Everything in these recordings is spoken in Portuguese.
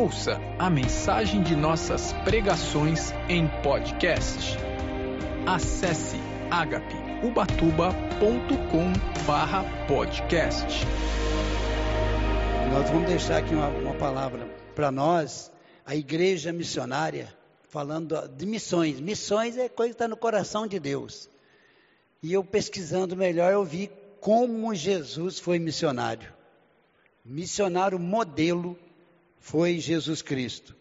Ouça a mensagem de nossas pregações em podcast. Acesse agapeubatuba.com/podcast. Nós vamos deixar aqui uma, uma palavra para nós, a igreja missionária, falando de missões. Missões é coisa que está no coração de Deus. E eu pesquisando melhor, eu vi como Jesus foi missionário. Missionário modelo foi Jesus Cristo.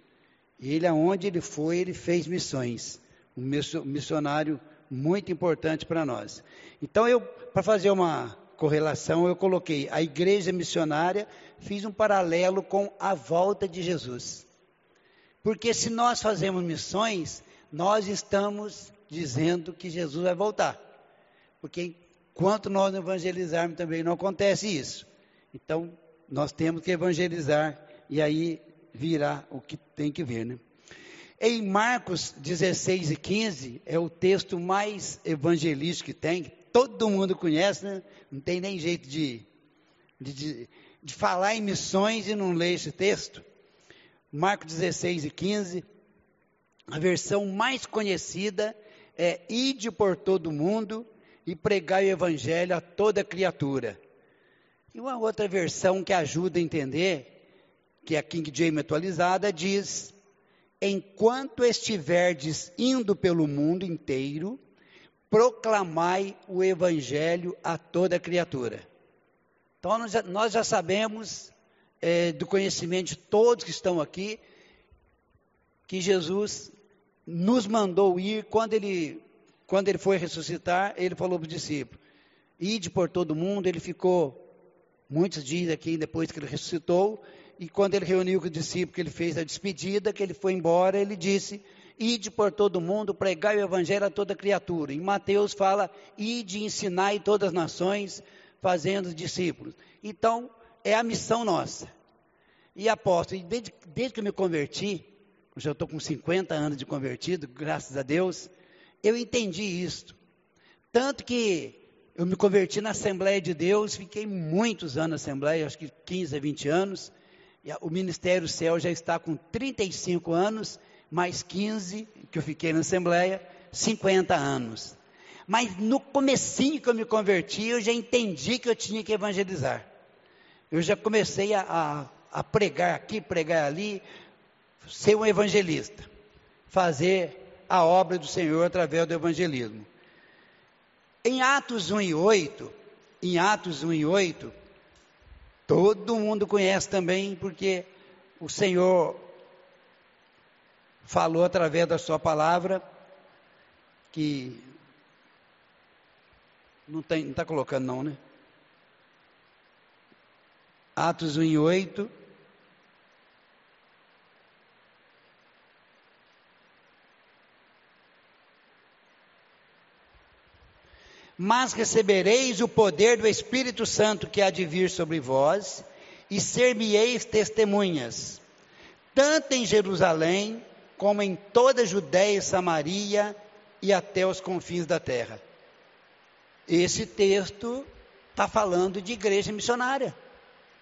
Ele, aonde ele foi, ele fez missões. Um missionário muito importante para nós. Então, eu, para fazer uma correlação, eu coloquei a igreja missionária, fiz um paralelo com a volta de Jesus. Porque se nós fazemos missões, nós estamos dizendo que Jesus vai voltar. Porque enquanto nós não evangelizarmos também não acontece isso. Então, nós temos que evangelizar e aí virá o que tem que vir, né? Em Marcos 16 e 15, é o texto mais evangelístico que tem, todo mundo conhece, né? Não tem nem jeito de, de, de, de falar em missões e não ler esse texto. Marcos 16 e 15, a versão mais conhecida é Ide por todo mundo e pregai o evangelho a toda criatura. E uma outra versão que ajuda a entender que é a King James atualizada, diz: Enquanto estiverdes indo pelo mundo inteiro, proclamai o evangelho a toda criatura. Então nós já, nós já sabemos é, do conhecimento de todos que estão aqui que Jesus nos mandou ir quando ele quando ele foi ressuscitar, ele falou para os discípulos: Ide por todo mundo. Ele ficou muitos dias aqui depois que ele ressuscitou e quando ele reuniu com os discípulos, que ele fez a despedida, que ele foi embora, ele disse: Ide por todo mundo, pregai o evangelho a toda criatura. Em Mateus fala: Ide, ensinai todas as nações, fazendo discípulos. Então, é a missão nossa. E apóstolo, desde, desde que eu me converti, já estou com 50 anos de convertido, graças a Deus, eu entendi isto. Tanto que eu me converti na Assembleia de Deus, fiquei muitos anos na Assembleia, acho que 15 a 20 anos. O Ministério Céu já está com 35 anos, mais 15 que eu fiquei na Assembleia, 50 anos. Mas no comecinho que eu me converti, eu já entendi que eu tinha que evangelizar. Eu já comecei a, a, a pregar aqui, pregar ali, ser um evangelista, fazer a obra do Senhor através do evangelismo. Em Atos 1 e 8, em Atos 1 e 8, Todo mundo conhece também, porque o Senhor falou através da sua palavra que não está colocando não, né? Atos 1 e 8. Mas recebereis o poder do Espírito Santo que há de vir sobre vós, e ser-me-eis testemunhas, tanto em Jerusalém, como em toda a Judéia e Samaria e até os confins da terra. Esse texto está falando de igreja missionária.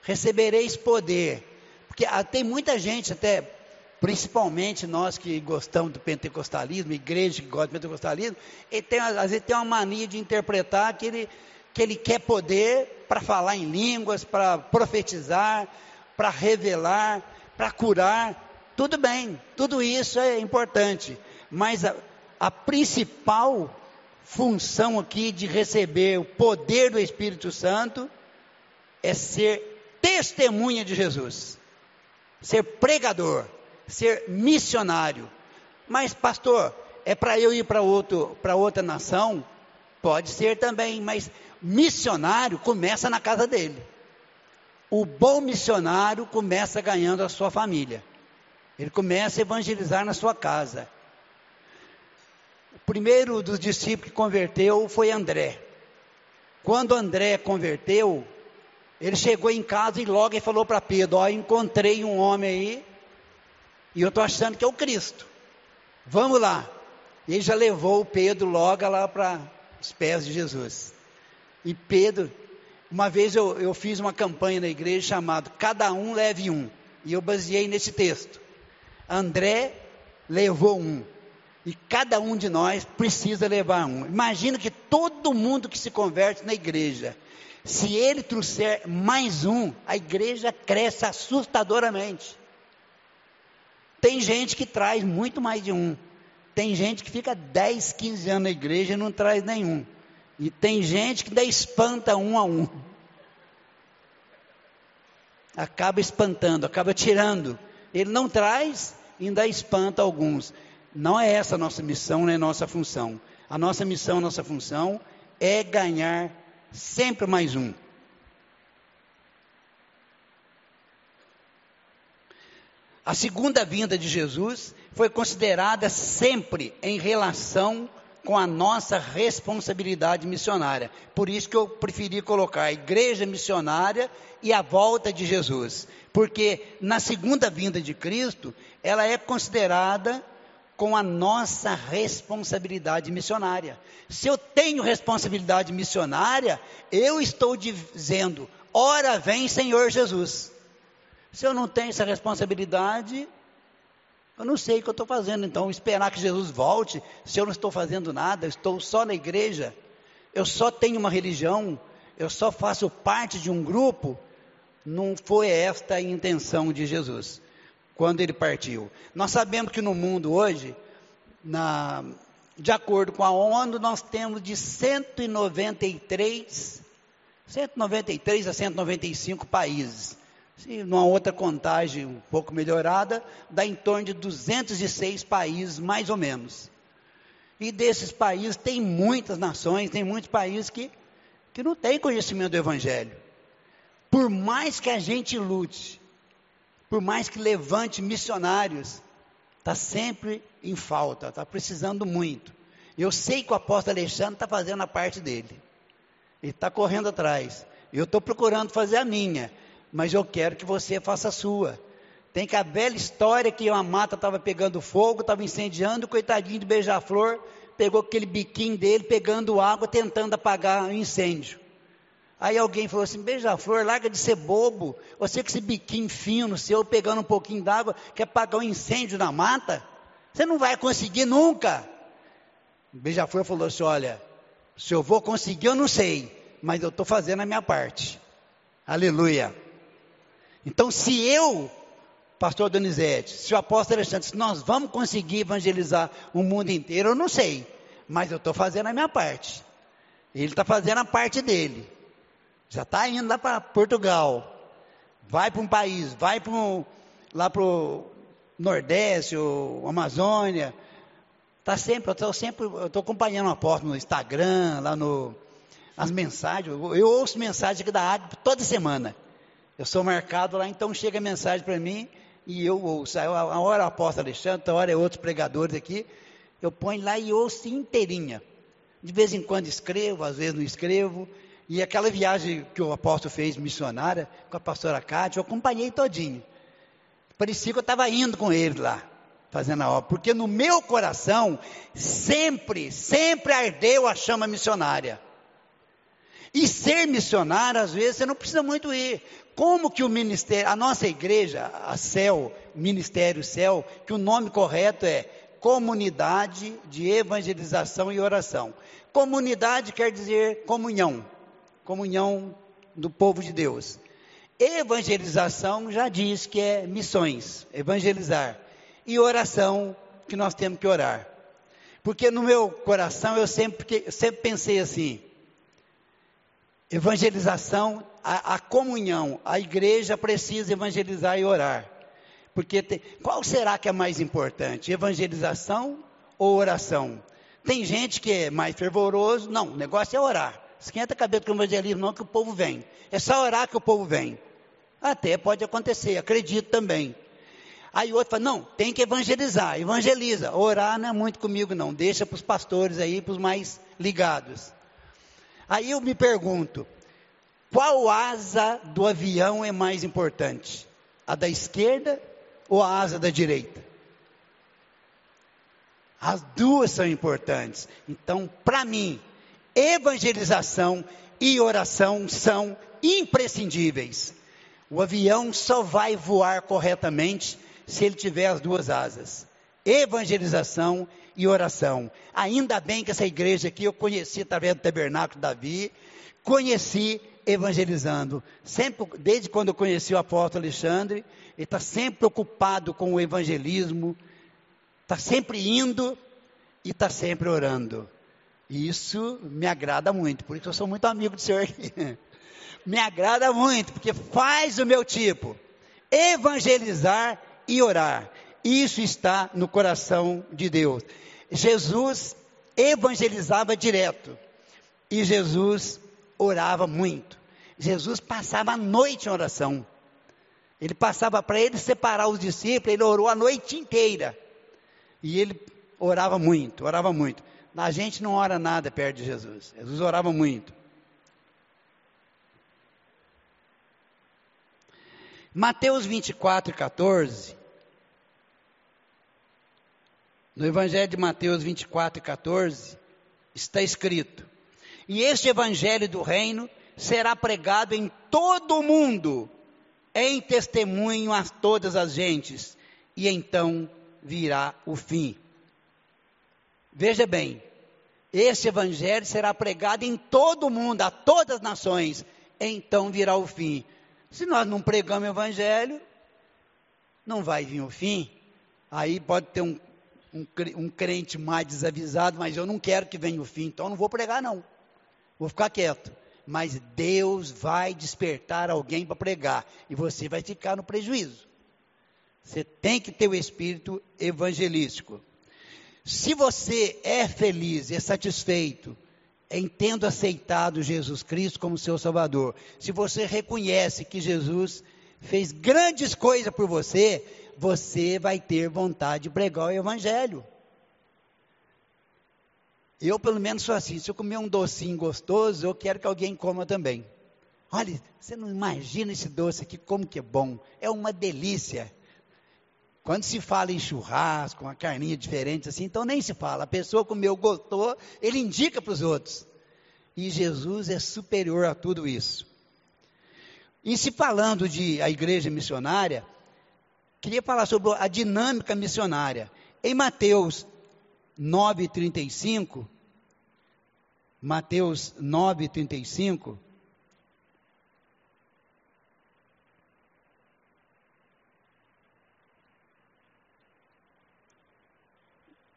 Recebereis poder. Porque ah, tem muita gente, até principalmente nós que gostamos do pentecostalismo, igreja que gosta do pentecostalismo, ele tem, às vezes tem uma mania de interpretar que ele, que ele quer poder para falar em línguas, para profetizar, para revelar, para curar. Tudo bem, tudo isso é importante, mas a, a principal função aqui de receber o poder do Espírito Santo é ser testemunha de Jesus, ser pregador ser missionário. Mas, pastor, é para eu ir para outra nação? Pode ser também, mas missionário começa na casa dele. O bom missionário começa ganhando a sua família. Ele começa a evangelizar na sua casa. O primeiro dos discípulos que converteu foi André. Quando André converteu, ele chegou em casa e logo ele falou para Pedro: Ó, encontrei um homem aí e eu estou achando que é o Cristo. Vamos lá. E ele já levou o Pedro logo lá para os pés de Jesus. E Pedro, uma vez eu, eu fiz uma campanha na igreja chamada Cada um leve um. E eu baseei nesse texto. André levou um. E cada um de nós precisa levar um. Imagina que todo mundo que se converte na igreja, se ele trouxer mais um, a igreja cresce assustadoramente. Tem gente que traz muito mais de um. Tem gente que fica 10, 15 anos na igreja e não traz nenhum. E tem gente que ainda espanta um a um. Acaba espantando, acaba tirando. Ele não traz, ainda espanta alguns. Não é essa a nossa missão, nem a nossa função. A nossa missão, a nossa função é ganhar sempre mais um. A segunda vinda de Jesus foi considerada sempre em relação com a nossa responsabilidade missionária. Por isso que eu preferi colocar a igreja missionária e a volta de Jesus. Porque na segunda vinda de Cristo, ela é considerada com a nossa responsabilidade missionária. Se eu tenho responsabilidade missionária, eu estou dizendo: ora vem Senhor Jesus. Se eu não tenho essa responsabilidade, eu não sei o que eu estou fazendo, então esperar que Jesus volte, se eu não estou fazendo nada, estou só na igreja, eu só tenho uma religião, eu só faço parte de um grupo, não foi esta a intenção de Jesus quando ele partiu. Nós sabemos que no mundo hoje, na, de acordo com a ONU, nós temos de 193, 193 a 195 países. Se numa outra contagem um pouco melhorada, dá em torno de 206 países, mais ou menos. E desses países, tem muitas nações, tem muitos países que, que não têm conhecimento do Evangelho. Por mais que a gente lute, por mais que levante missionários, está sempre em falta, está precisando muito. Eu sei que o apóstolo Alexandre está fazendo a parte dele. Ele está correndo atrás. Eu estou procurando fazer a minha mas eu quero que você faça a sua. Tem que a bela história que uma mata estava pegando fogo, estava incendiando, coitadinho de beija-flor pegou aquele biquinho dele, pegando água, tentando apagar o incêndio. Aí alguém falou assim: beija-flor, larga de ser bobo. Você com esse biquinho fino seu, pegando um pouquinho d'água, quer apagar um incêndio na mata? Você não vai conseguir nunca. Beija-flor falou assim: olha, se eu vou conseguir, eu não sei, mas eu estou fazendo a minha parte. Aleluia. Então, se eu, pastor Donizete, se o apóstolo Alexandre, se nós vamos conseguir evangelizar o mundo inteiro, eu não sei. Mas eu estou fazendo a minha parte. Ele está fazendo a parte dele. Já está indo lá para Portugal. Vai para um país, vai para lá para o Nordeste, ou Amazônia. Está sempre, eu estou sempre, eu estou acompanhando o apóstolo no Instagram, lá no, as mensagens. Eu, ouço mensagens aqui da água toda semana. Eu sou marcado lá, então chega a mensagem para mim e eu ouço. A hora o apóstolo Alexandre, a hora é outros pregadores aqui. Eu ponho lá e ouço inteirinha. De vez em quando escrevo, às vezes não escrevo. E aquela viagem que o apóstolo fez missionária com a pastora Cátia, eu acompanhei todinho. Parecia que eu estava indo com ele lá, fazendo a obra. Porque no meu coração, sempre, sempre ardeu a chama missionária. E ser missionário, às vezes, você não precisa muito ir. Como que o ministério, a nossa igreja, a CEL, Ministério CEL, que o nome correto é Comunidade de Evangelização e Oração. Comunidade quer dizer comunhão, comunhão do povo de Deus. Evangelização já diz que é missões, evangelizar. E oração, que nós temos que orar. Porque no meu coração eu sempre, sempre pensei assim: evangelização a, a, comunhão, a igreja precisa evangelizar e orar. Porque tem, qual será que é mais importante? Evangelização ou oração? Tem gente que é mais fervoroso, não, o negócio é orar. Esquenta a cabeça com o evangelismo, não que o povo vem. É só orar que o povo vem. Até pode acontecer, acredito também. Aí outro fala, não, tem que evangelizar, evangeliza. Orar não é muito comigo, não. Deixa para os pastores aí, para os mais ligados. Aí eu me pergunto, qual asa do avião é mais importante? A da esquerda ou a asa da direita? As duas são importantes. Então, para mim, evangelização e oração são imprescindíveis. O avião só vai voar corretamente se ele tiver as duas asas: evangelização e oração. Ainda bem que essa igreja aqui eu conheci através do tabernáculo Davi, conheci evangelizando. Sempre, desde quando eu conheci o apóstolo Alexandre, ele está sempre ocupado com o evangelismo, está sempre indo e está sempre orando. Isso me agrada muito, por isso eu sou muito amigo do senhor aqui. me agrada muito, porque faz o meu tipo. Evangelizar e orar. Isso está no coração de Deus. Jesus evangelizava direto. E Jesus orava muito. Jesus passava a noite em oração. Ele passava para ele separar os discípulos, ele orou a noite inteira. E ele orava muito, orava muito. A gente não ora nada perto de Jesus. Jesus orava muito. Mateus 24, 14. No Evangelho de Mateus 24, 14, está escrito: E este Evangelho do Reino será pregado em todo o mundo, em testemunho a todas as gentes, e então virá o fim. Veja bem, esse evangelho será pregado em todo o mundo, a todas as nações, então virá o fim. Se nós não pregamos o evangelho, não vai vir o fim. Aí pode ter um, um, crente mais desavisado, mas eu não quero que venha o fim, então eu não vou pregar, não. Vou ficar quieto mas Deus vai despertar alguém para pregar e você vai ficar no prejuízo. Você tem que ter o espírito evangelístico. Se você é feliz, é satisfeito, em tendo aceitado Jesus Cristo como seu Salvador, se você reconhece que Jesus fez grandes coisas por você, você vai ter vontade de pregar o Evangelho. Eu, pelo menos, sou assim: se eu comer um docinho gostoso, eu quero que alguém coma também. Olha, você não imagina esse doce aqui, como que é bom. É uma delícia. Quando se fala em churrasco, uma carninha diferente assim, então nem se fala. A pessoa comeu, gostou, ele indica para os outros. E Jesus é superior a tudo isso. E se falando de a igreja missionária, queria falar sobre a dinâmica missionária. Em Mateus 9,35, Mateus 9,35,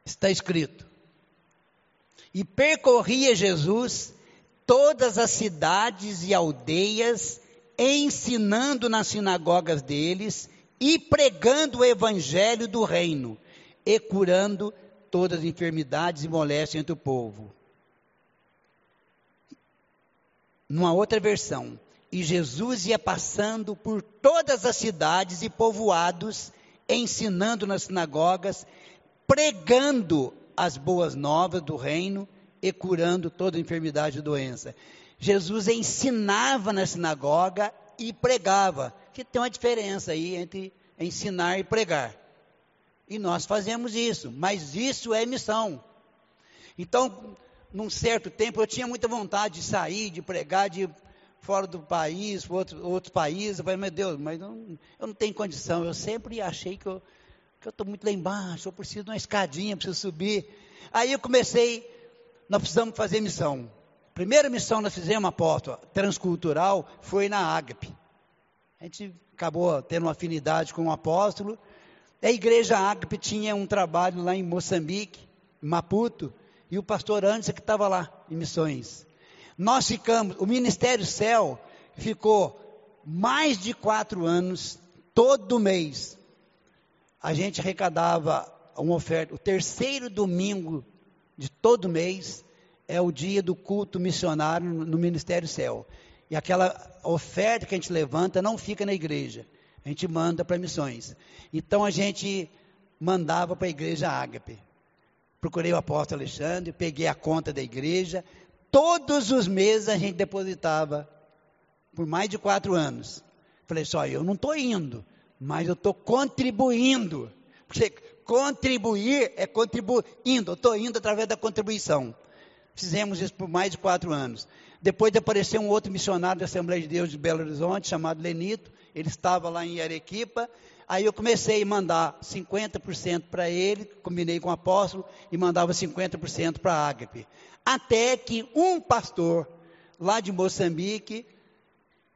está escrito: E percorria Jesus todas as cidades e aldeias, ensinando nas sinagogas deles e pregando o evangelho do reino e curando todas as enfermidades e moléstias entre o povo. Numa outra versão, e Jesus ia passando por todas as cidades e povoados, ensinando nas sinagogas, pregando as boas novas do reino e curando toda enfermidade e doença. Jesus ensinava na sinagoga e pregava, que tem uma diferença aí entre ensinar e pregar. E nós fazemos isso, mas isso é missão. Então, num certo tempo, eu tinha muita vontade de sair, de pregar, de fora do país, para outro, outros países. Eu falei, meu Deus, mas não, eu não tenho condição. Eu sempre achei que eu estou muito lá embaixo, eu preciso de uma escadinha, preciso subir. Aí eu comecei, nós precisamos fazer missão. Primeira missão nós fizemos, apóstolo, transcultural, foi na Ágape. A gente acabou tendo uma afinidade com o apóstolo, a igreja Ágape tinha um trabalho lá em Moçambique, Maputo, e o pastor Anderson que estava lá em missões. Nós ficamos, o Ministério Céu ficou mais de quatro anos, todo mês. A gente arrecadava uma oferta. O terceiro domingo de todo mês é o dia do culto missionário no Ministério Céu. E aquela oferta que a gente levanta não fica na igreja a gente manda para missões. Então a gente mandava para a igreja Ágape. Procurei o apóstolo Alexandre, peguei a conta da igreja. Todos os meses a gente depositava, por mais de quatro anos. Falei só, eu não estou indo, mas eu estou contribuindo. Porque contribuir é contribuindo, eu estou indo através da contribuição. Fizemos isso por mais de quatro anos. Depois apareceu um outro missionário da Assembleia de Deus de Belo Horizonte, chamado Lenito, ele estava lá em Arequipa, aí eu comecei a mandar 50% para ele, combinei com o apóstolo e mandava 50% para a Ágape. Até que um pastor lá de Moçambique,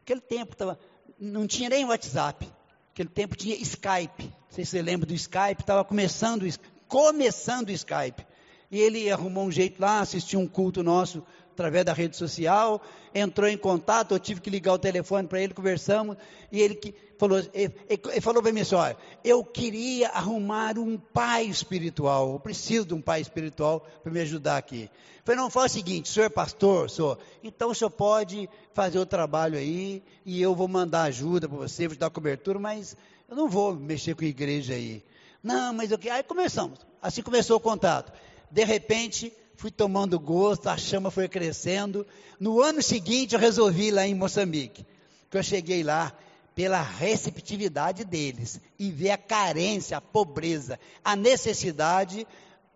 aquele tempo tava, não tinha nem WhatsApp, aquele tempo tinha Skype. Não sei se você lembra do Skype, estava começando, começando o Skype. E ele arrumou um jeito lá, assistiu um culto nosso através da rede social, entrou em contato, eu tive que ligar o telefone para ele, conversamos, e ele que falou, ele, ele falou para mim assim, olha, eu queria arrumar um pai espiritual, eu preciso de um pai espiritual para me ajudar aqui. Eu falei, não, faz o seguinte, senhor é pastor, senhor, então o senhor pode fazer o trabalho aí, e eu vou mandar ajuda para você, vou te dar cobertura, mas eu não vou mexer com a igreja aí. Não, mas eu quero. Aí começamos. Assim começou o contato. De repente, fui tomando gosto, a chama foi crescendo. No ano seguinte, eu resolvi ir lá em Moçambique. Que eu cheguei lá pela receptividade deles e ver a carência, a pobreza, a necessidade,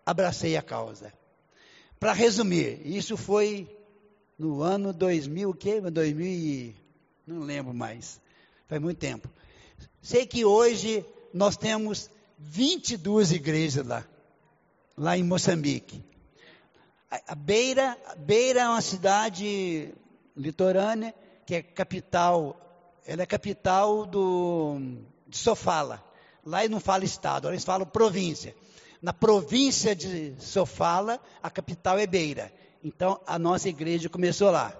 abracei a causa. Para resumir, isso foi no ano 2000, o quê? 2000 não lembro mais. Faz muito tempo. Sei que hoje nós temos 22 igrejas lá, lá em Moçambique. A Beira, Beira é uma cidade litorânea, que é capital, ela é capital do, de Sofala. Lá eles não falam estado, eles falam província. Na província de Sofala, a capital é Beira. Então, a nossa igreja começou lá.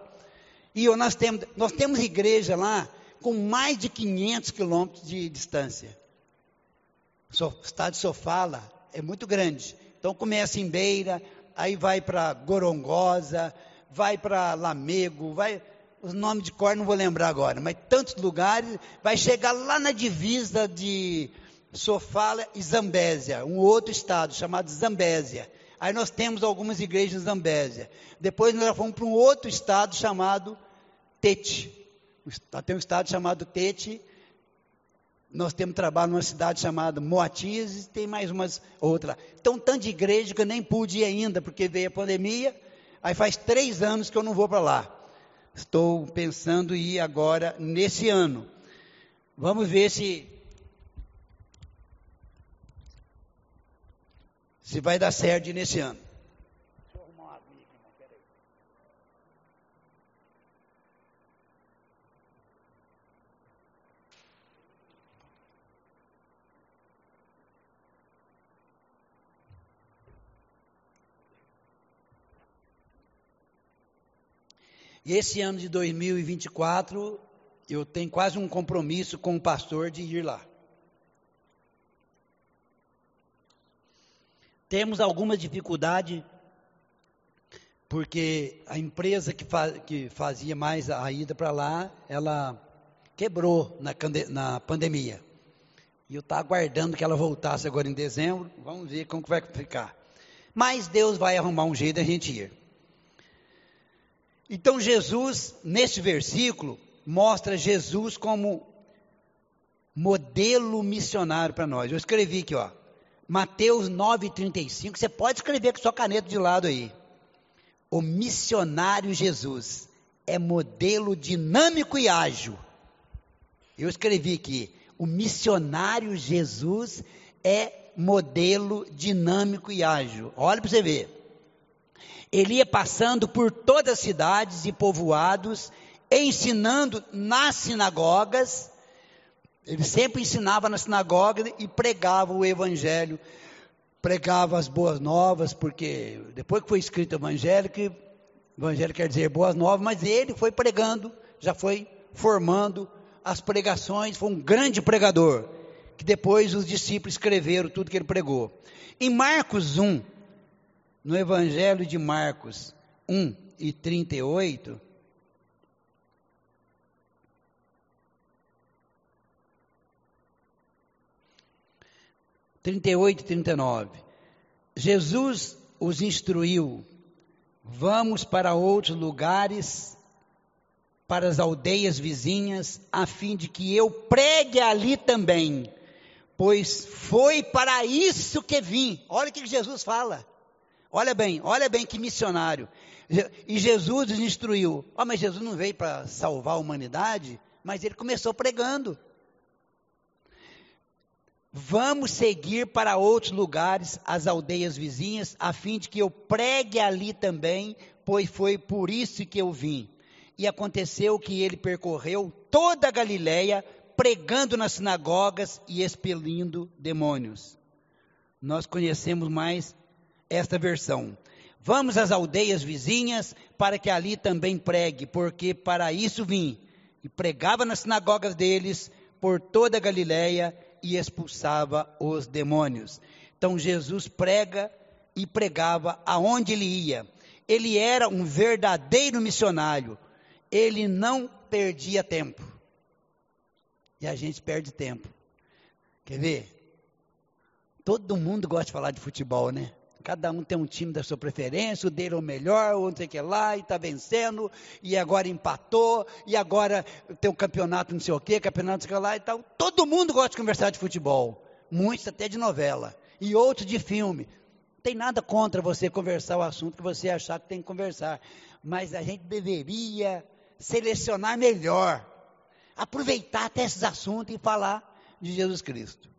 E nós temos, nós temos igreja lá com mais de 500 quilômetros de distância. O estado de Sofala é muito grande. Então, começa em Beira, aí vai para Gorongosa, vai para Lamego, vai. Os nomes de cor não vou lembrar agora, mas tantos lugares, vai chegar lá na divisa de Sofala e Zambésia, um outro estado chamado Zambésia. Aí nós temos algumas igrejas em Zambésia. Depois nós fomos para um outro estado chamado Tete. Tem um estado chamado Tete. Nós temos trabalho numa cidade chamada Moatiz e tem mais umas outra. Então, tanto de igreja que eu nem pude ir ainda, porque veio a pandemia. Aí faz três anos que eu não vou para lá. Estou pensando em ir agora nesse ano. Vamos ver se se vai dar certo nesse ano. E esse ano de 2024, eu tenho quase um compromisso com o pastor de ir lá. Temos alguma dificuldade, porque a empresa que, faz, que fazia mais a ida para lá, ela quebrou na, na pandemia. E eu estava aguardando que ela voltasse agora em dezembro. Vamos ver como que vai ficar. Mas Deus vai arrumar um jeito da gente ir. Então Jesus, neste versículo, mostra Jesus como modelo missionário para nós. Eu escrevi aqui, ó. Mateus 9:35. Você pode escrever com sua caneta de lado aí. O missionário Jesus é modelo dinâmico e ágil. Eu escrevi aqui. O missionário Jesus é modelo dinâmico e ágil. Olha para você ver. Ele ia passando por todas as cidades e povoados, ensinando nas sinagogas. Ele sempre ensinava na sinagoga e pregava o evangelho, pregava as boas novas, porque depois que foi escrito o evangelho, que evangelho quer dizer boas novas, mas ele foi pregando, já foi formando as pregações, foi um grande pregador, que depois os discípulos escreveram tudo que ele pregou. Em Marcos 1, no Evangelho de Marcos 1 e 38, trinta e oito trinta e nove. Jesus os instruiu: vamos para outros lugares, para as aldeias vizinhas, a fim de que eu pregue ali também, pois foi para isso que vim. Olha o que Jesus fala. Olha bem, olha bem que missionário. E Jesus os instruiu. Oh, mas Jesus não veio para salvar a humanidade, mas ele começou pregando. Vamos seguir para outros lugares, as aldeias vizinhas, a fim de que eu pregue ali também, pois foi por isso que eu vim. E aconteceu que ele percorreu toda a Galiléia, pregando nas sinagogas e expelindo demônios. Nós conhecemos mais esta versão. Vamos às aldeias vizinhas para que ali também pregue, porque para isso vim. E pregava nas sinagogas deles por toda a Galiléia e expulsava os demônios. Então Jesus prega e pregava aonde ele ia. Ele era um verdadeiro missionário. Ele não perdia tempo. E a gente perde tempo. Quer ver? Todo mundo gosta de falar de futebol, né? Cada um tem um time da sua preferência, o dele é o melhor, o outro que lá, e está vencendo, e agora empatou, e agora tem um campeonato não sei o quê, campeonato não sei o que lá e tal. Todo mundo gosta de conversar de futebol, muitos até de novela, e outros de filme. Não tem nada contra você conversar o assunto que você achar que tem que conversar, mas a gente deveria selecionar melhor, aproveitar até esses assuntos e falar de Jesus Cristo.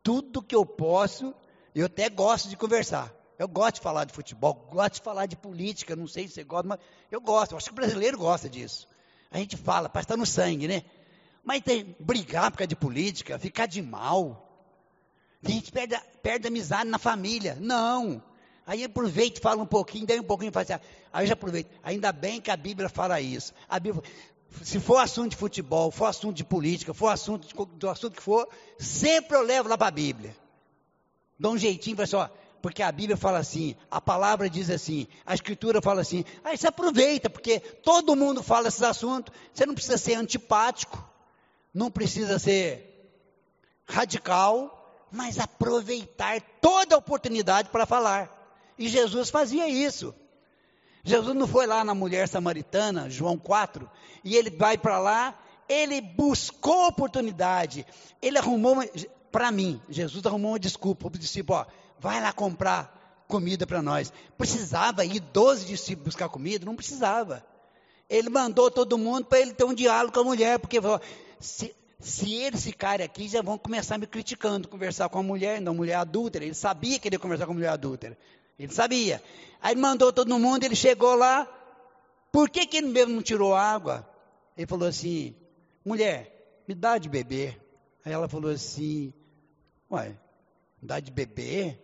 Tudo que eu posso eu até gosto de conversar. Eu gosto de falar de futebol, gosto de falar de política, não sei se você gosta, mas eu gosto. Eu acho que o brasileiro gosta disso. A gente fala, parece que está no sangue, né? Mas tem, brigar por causa de política, ficar de mal. A gente perde, perde amizade na família. Não. Aí aproveita fala um pouquinho, daí um pouquinho fala assim, ah, aí já aproveita. Ainda bem que a Bíblia fala isso. A Bíblia, se for assunto de futebol, for assunto de política, for assunto de, do assunto que for, sempre eu levo lá para a Bíblia dá um jeitinho, fala assim, ó, porque a Bíblia fala assim, a palavra diz assim, a Escritura fala assim. Aí você aproveita, porque todo mundo fala esses assuntos. Você não precisa ser antipático, não precisa ser radical, mas aproveitar toda a oportunidade para falar. E Jesus fazia isso. Jesus não foi lá na mulher samaritana, João 4, e ele vai para lá, ele buscou oportunidade, ele arrumou, para mim, Jesus arrumou uma desculpa para o discípulo, ó, vai lá comprar comida para nós. Precisava ir 12 discípulos buscar comida? Não precisava. Ele mandou todo mundo para ele ter um diálogo com a mulher, porque se, se eles ficarem aqui, já vão começar me criticando, conversar com a mulher, não mulher adúltera. Ele sabia que ele ia conversar com a mulher adúltera. Ele sabia. Aí ele mandou todo mundo, ele chegou lá. Por que, que ele mesmo não tirou água? Ele falou assim: mulher, me dá de beber. Aí ela falou assim: Ué, dá de beber?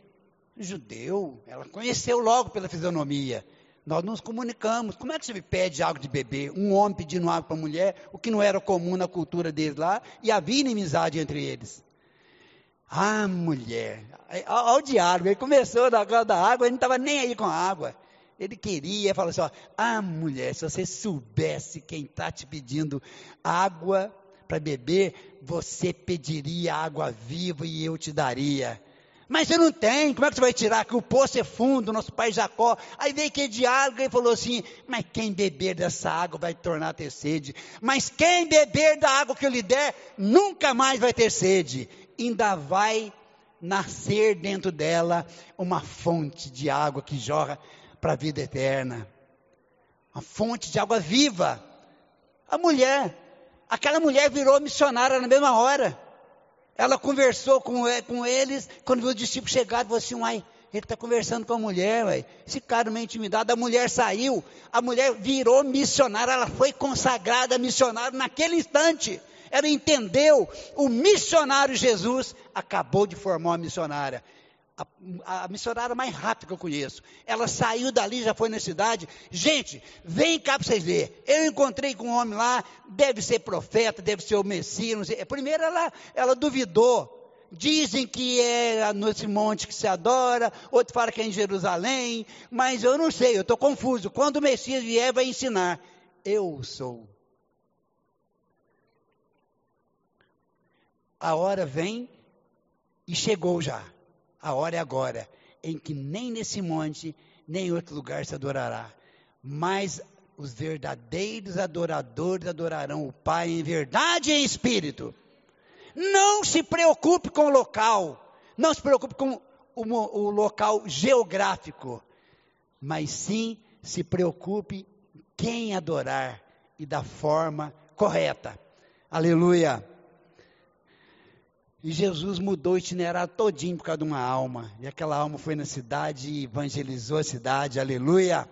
Judeu, ela conheceu logo pela fisionomia. Nós nos comunicamos. Como é que você me pede água de beber? Um homem pedindo água para a mulher, o que não era comum na cultura deles lá, e havia inimizade entre eles. Ah, mulher, olha o diálogo, ele começou da da água, ele não estava nem aí com a água. Ele queria, falou assim: ó, ah, mulher, se você soubesse quem está te pedindo água para beber, você pediria água viva e eu te daria. Mas você não tem, como é que você vai tirar? Que o poço é fundo, nosso pai Jacó. Aí veio aquele diálogo e falou assim: Mas quem beber dessa água vai tornar a ter sede. Mas quem beber da água que eu lhe der, nunca mais vai ter sede. Ainda vai nascer dentro dela uma fonte de água que jorra para a vida eterna. Uma fonte de água viva. A mulher Aquela mulher virou missionária na mesma hora. Ela conversou com, com eles, quando viu os discípulos chegaram, falou assim, uai, ele está conversando com a mulher, uai. esse cara meio intimidado, a mulher saiu, a mulher virou missionária, ela foi consagrada missionária naquele instante. Ela entendeu, o missionário Jesus acabou de formar uma missionária a, a, missionária mais rápida que eu conheço. Ela saiu dali, já foi na cidade. Gente, vem cá para vocês verem. Eu encontrei com um homem lá, deve ser profeta, deve ser o Messias. Primeiro ela, ela duvidou. Dizem que é nesse monte que se adora, outro fala que é em Jerusalém, mas eu não sei, eu estou confuso. Quando o Messias vier, vai ensinar. Eu sou. A hora vem e chegou já a hora é agora, em que nem nesse monte, nem em outro lugar se adorará. Mas os verdadeiros adoradores adorarão o Pai em verdade e em espírito. Não se preocupe com o local, não se preocupe com o, o local geográfico, mas sim se preocupe quem adorar e da forma correta. Aleluia. E Jesus mudou o itinerário todinho por causa de uma alma. E aquela alma foi na cidade e evangelizou a cidade. Aleluia!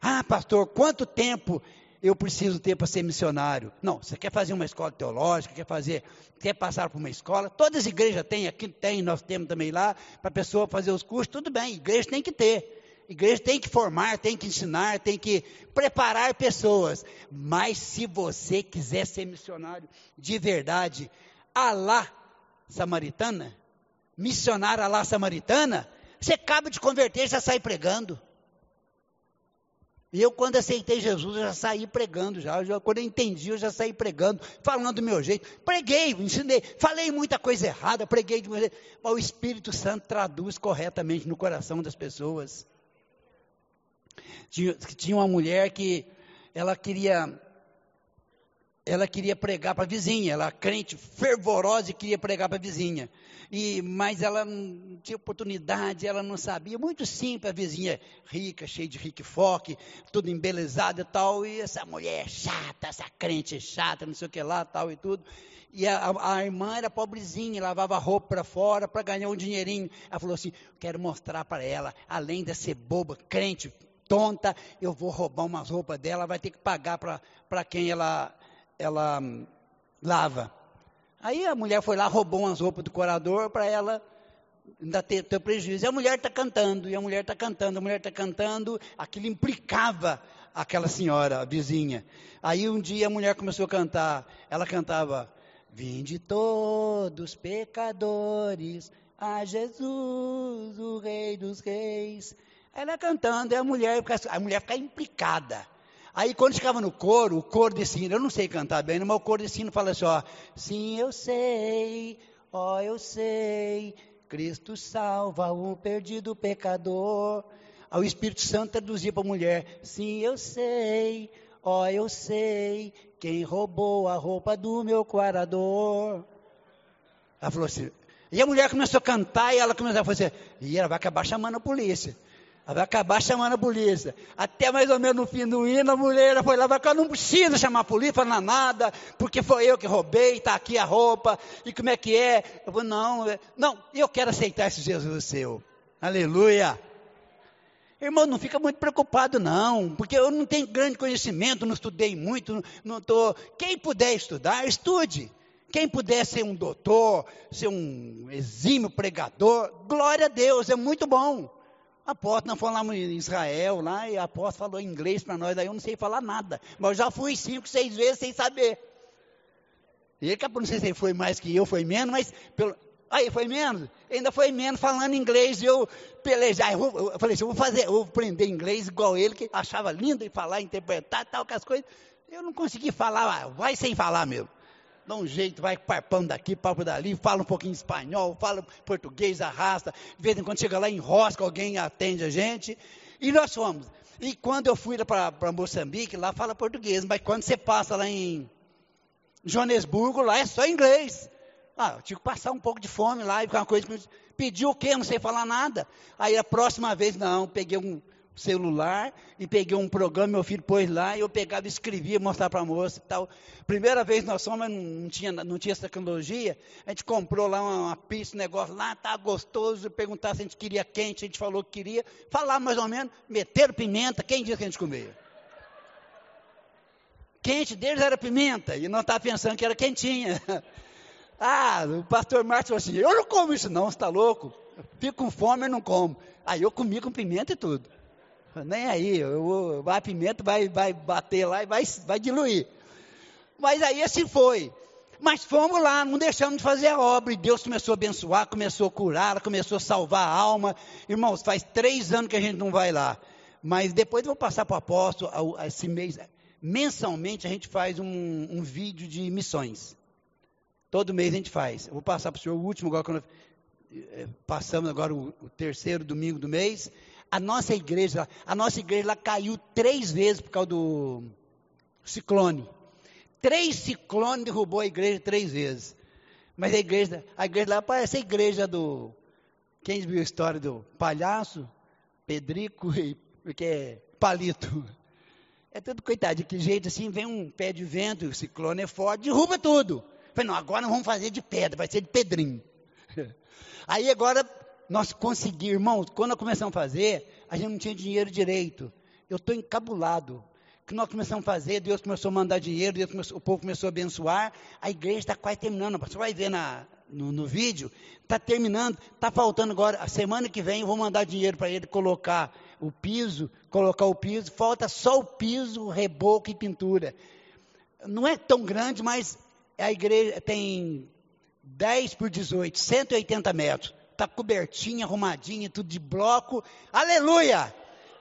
Ah, pastor, quanto tempo eu preciso ter para ser missionário? Não, você quer fazer uma escola teológica, quer fazer, quer passar por uma escola? Todas as igrejas têm, aqui tem, nós temos também lá, para a pessoa fazer os cursos, tudo bem, igreja tem que ter. Igreja tem que formar, tem que ensinar, tem que preparar pessoas. Mas se você quiser ser missionário de verdade, Alá samaritana, missionário Alá samaritana, você acaba de converter e já sai pregando. E eu, quando aceitei Jesus, eu já saí pregando, já, quando eu entendi, eu já saí pregando, falando do meu jeito. Preguei, ensinei, falei muita coisa errada, preguei de jeito. Mas o Espírito Santo traduz corretamente no coração das pessoas. Tinha, tinha uma mulher que ela queria ela queria pregar para a vizinha, ela crente fervorosa e queria pregar para a vizinha. E, mas ela não tinha oportunidade, ela não sabia, muito simples, a vizinha rica, cheia de rique-foque, tudo embelezada e tal, e essa mulher chata, essa crente chata, não sei o que lá, tal e tudo. E a, a irmã era pobrezinha, lavava roupa para fora para ganhar um dinheirinho. Ela falou assim: quero mostrar para ela, além de ser boba, crente, tonta, eu vou roubar umas roupas dela, vai ter que pagar para quem ela ela hum, lava. Aí a mulher foi lá, roubou umas roupas do corador para ela ainda ter, ter prejuízo. E a mulher está cantando, e a mulher está cantando, a mulher está cantando, aquilo implicava aquela senhora, a vizinha. Aí um dia a mulher começou a cantar, ela cantava, Vinde todos pecadores, a Jesus, o Rei dos Reis. Ela cantando, e a mulher, a mulher fica implicada. Aí quando chegava no coro, o coro de sino, eu não sei cantar bem, mas o coro de sino fala assim, ó, sim eu sei, ó eu sei, Cristo salva o perdido pecador. Aí o Espírito Santo traduzia para a mulher, sim eu sei, ó eu sei, quem roubou a roupa do meu quarador. Ela falou assim, e a mulher começou a cantar e ela começou a fazer, e ela vai acabar chamando a polícia. Vai acabar chamando a polícia. Até mais ou menos no fim do hino, a mulher foi lá, vai não precisa chamar a polícia, falar nada, porque foi eu que roubei, está aqui a roupa, e como é que é? Eu vou, não, é, não, eu quero aceitar esse Jesus seu. Aleluia. Irmão, não fica muito preocupado, não, porque eu não tenho grande conhecimento, não estudei muito, não estou. Quem puder estudar, estude. Quem puder ser um doutor, ser um exímio pregador, glória a Deus, é muito bom. A apóstolo, nós lá em Israel, lá, e a apóstolo falou inglês para nós, daí eu não sei falar nada. Mas eu já fui cinco, seis vezes sem saber. E ele, não sei se ele foi mais que eu, foi menos, mas pelo, aí foi menos, ainda foi menos falando inglês, e eu pelejar, eu, eu, falei assim, eu vou fazer, eu vou aprender inglês igual ele, que achava lindo de falar, interpretar, tal, que as coisas, eu não consegui falar, vai sem falar mesmo dá um jeito, vai parpando daqui, papo dali, fala um pouquinho espanhol, fala português, arrasta, de vez em quando chega lá, enrosca, alguém atende a gente, e nós fomos. E quando eu fui para Moçambique, lá fala português, mas quando você passa lá em Joanesburgo, lá é só inglês. Ah, eu tive que passar um pouco de fome lá, e uma coisa, pediu o quê? Não sei falar nada. Aí a próxima vez, não, peguei um, celular e peguei um programa, meu filho pôs lá, e eu pegava escrevia, mostrava para a moça e tal. Primeira vez nós fomos, não tinha, não tinha essa tecnologia, a gente comprou lá uma, uma pista, um negócio lá, tá gostoso, perguntar se a gente queria quente, a gente falou que queria, falar mais ou menos, meter pimenta, quem disse que a gente comia? Quente deles era pimenta, e não estava pensando que era quentinha. Ah, o pastor Marcos falou assim, eu não como isso não, você está louco? Fico com fome, eu não como. Aí eu comi com pimenta e tudo. Nem aí, eu, a pimenta vai, vai bater lá e vai, vai diluir. Mas aí assim foi. Mas fomos lá, não deixamos de fazer a obra. E Deus começou a abençoar, começou a curar, começou a salvar a alma. Irmãos, faz três anos que a gente não vai lá. Mas depois eu vou passar para o apóstolo, esse mês, mensalmente a gente faz um, um, vídeo de missões. Todo mês a gente faz. Eu vou passar para o senhor o último, agora quando eh, passamos agora o, o terceiro domingo do mês. A nossa igreja, a nossa igreja lá caiu três vezes por causa do ciclone. Três ciclones derrubou a igreja três vezes. Mas a igreja, a igreja lá parece a igreja do. Quem viu a história do palhaço, Pedrico e que é palito. É tudo coitado, que jeito assim, vem um pé de vento, o ciclone é forte, derruba tudo. Falei, não, agora não vamos fazer de pedra, vai ser de pedrinho. Aí agora nós conseguimos, irmãos, quando nós começamos a fazer, a gente não tinha dinheiro direito. Eu estou encabulado. Que nós começamos a fazer, Deus começou a mandar dinheiro, Deus começou, o povo começou a abençoar, a igreja está quase terminando. Você vai ver na, no, no vídeo, está terminando, está faltando agora. A semana que vem eu vou mandar dinheiro para ele colocar o piso, colocar o piso, falta só o piso, reboco e pintura. Não é tão grande, mas a igreja tem 10 por 18, 180 metros. Está cobertinha, arrumadinha, tudo de bloco. Aleluia!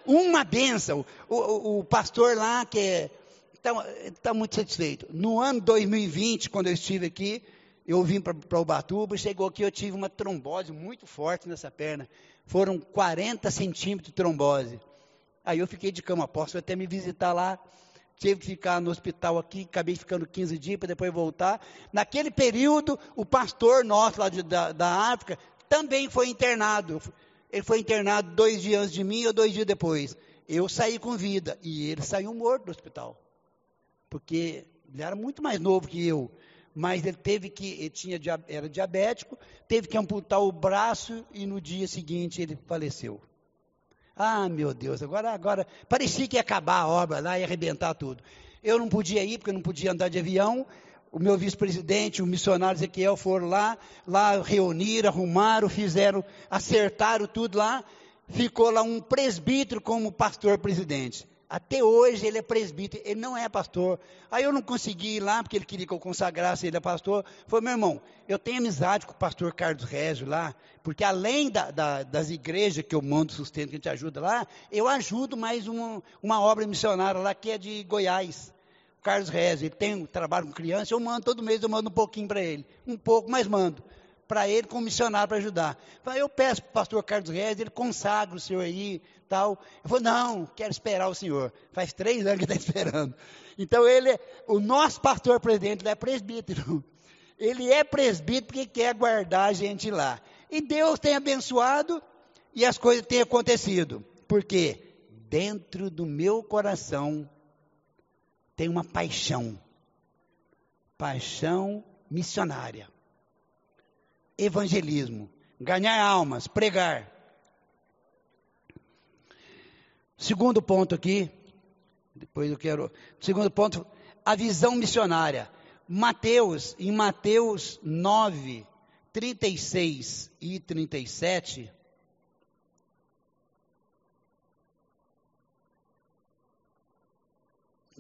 Uma benção. O, o, o pastor lá, que está é, tá muito satisfeito. No ano 2020, quando eu estive aqui, eu vim para Ubatuba, chegou aqui, eu tive uma trombose muito forte nessa perna. Foram 40 centímetros de trombose. Aí eu fiquei de cama, posso até me visitar lá tive que ficar no hospital aqui, acabei ficando 15 dias para depois voltar. Naquele período, o pastor nosso lá de, da, da África também foi internado. Ele foi internado dois dias antes de mim ou dois dias depois. Eu saí com vida e ele saiu morto do hospital. Porque ele era muito mais novo que eu. Mas ele teve que, ele tinha, era diabético, teve que amputar o braço e no dia seguinte ele faleceu. Ah, meu Deus, agora, agora, parecia que ia acabar a obra lá, ia arrebentar tudo. Eu não podia ir, porque eu não podia andar de avião. O meu vice-presidente, o missionário Ezequiel foram lá, lá reuniram, arrumaram, fizeram, acertaram tudo lá. Ficou lá um presbítero como pastor-presidente. Até hoje ele é presbítero, ele não é pastor. Aí eu não consegui ir lá, porque ele queria que eu consagrasse ele a pastor. Falei, meu irmão, eu tenho amizade com o pastor Carlos Régio lá, porque além da, da, das igrejas que eu mando sustento, que a gente ajuda lá, eu ajudo mais uma, uma obra missionária lá que é de Goiás. Carlos Régio, ele tem um trabalho com criança, eu mando todo mês, eu mando um pouquinho para ele. Um pouco, mas mando para ele como missionário para ajudar. Eu peço para o pastor Carlos Reis, ele consagra o senhor aí, tal. Eu falei, não, quero esperar o senhor. Faz três anos que está esperando. Então ele, o nosso pastor presidente, ele é presbítero. Ele é presbítero porque quer guardar a gente lá. E Deus tem abençoado e as coisas têm acontecido. Porque dentro do meu coração tem uma paixão. Paixão missionária evangelismo, ganhar almas, pregar. Segundo ponto aqui, depois eu quero. Segundo ponto, a visão missionária. Mateus, em Mateus 9, 36 e 37.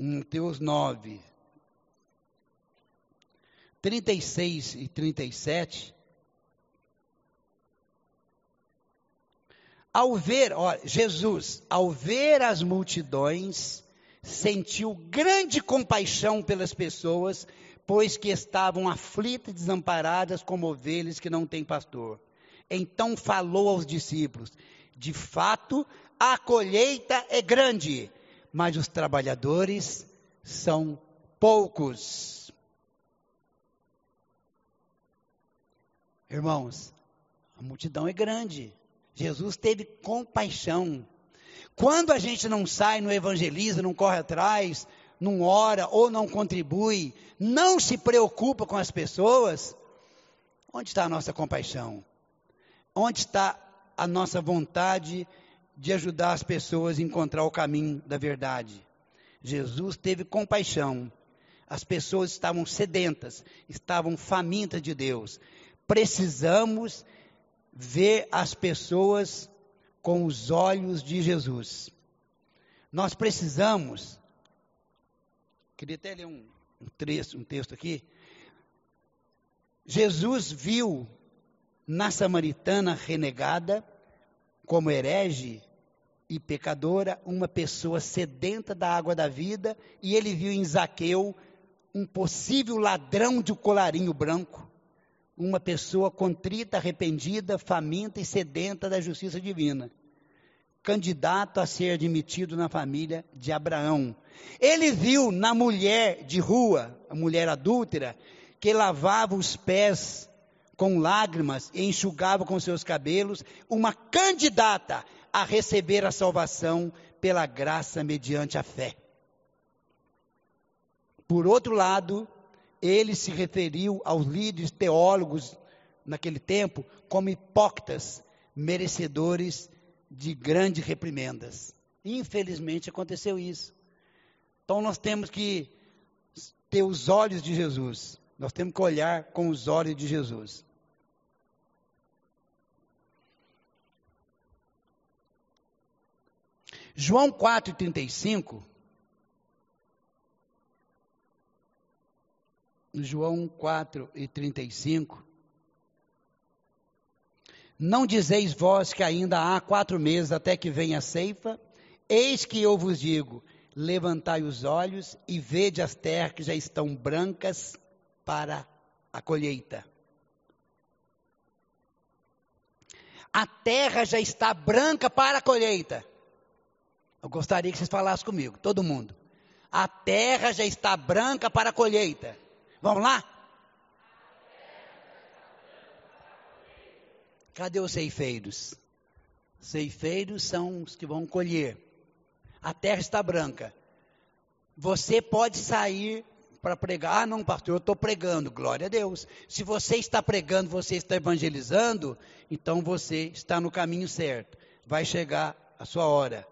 Mateus 9, 36 e 37. Ao ver, ó, Jesus, ao ver as multidões, sentiu grande compaixão pelas pessoas, pois que estavam aflitas e desamparadas como ovelhas que não têm pastor. Então falou aos discípulos: De fato, a colheita é grande, mas os trabalhadores são poucos. Irmãos, a multidão é grande, Jesus teve compaixão. Quando a gente não sai, não evangeliza, não corre atrás, não ora ou não contribui, não se preocupa com as pessoas, onde está a nossa compaixão? Onde está a nossa vontade de ajudar as pessoas a encontrar o caminho da verdade? Jesus teve compaixão. As pessoas estavam sedentas, estavam famintas de Deus. Precisamos ver as pessoas com os olhos de Jesus. Nós precisamos, queria até ler um, um, um texto aqui. Jesus viu na samaritana renegada, como herege e pecadora, uma pessoa sedenta da água da vida, e ele viu em Zaqueu um possível ladrão de um colarinho branco uma pessoa contrita, arrependida, faminta e sedenta da justiça divina. Candidato a ser admitido na família de Abraão. Ele viu na mulher de rua, a mulher adúltera, que lavava os pés com lágrimas e enxugava com seus cabelos, uma candidata a receber a salvação pela graça mediante a fé. Por outro lado, ele se referiu aos líderes teólogos naquele tempo como hipócritas, merecedores de grandes reprimendas. Infelizmente aconteceu isso. Então nós temos que ter os olhos de Jesus. Nós temos que olhar com os olhos de Jesus. João 4,35. João 4 e 35. Não dizeis vós que ainda há quatro meses até que venha a ceifa? Eis que eu vos digo: levantai os olhos e vede as terras que já estão brancas para a colheita. A terra já está branca para a colheita. Eu gostaria que vocês falassem comigo, todo mundo. A terra já está branca para a colheita. Vamos lá? Cadê os ceifeiros? Ceifeiros são os que vão colher. A terra está branca. Você pode sair para pregar. Ah, não, pastor, eu estou pregando. Glória a Deus. Se você está pregando, você está evangelizando, então você está no caminho certo. Vai chegar a sua hora.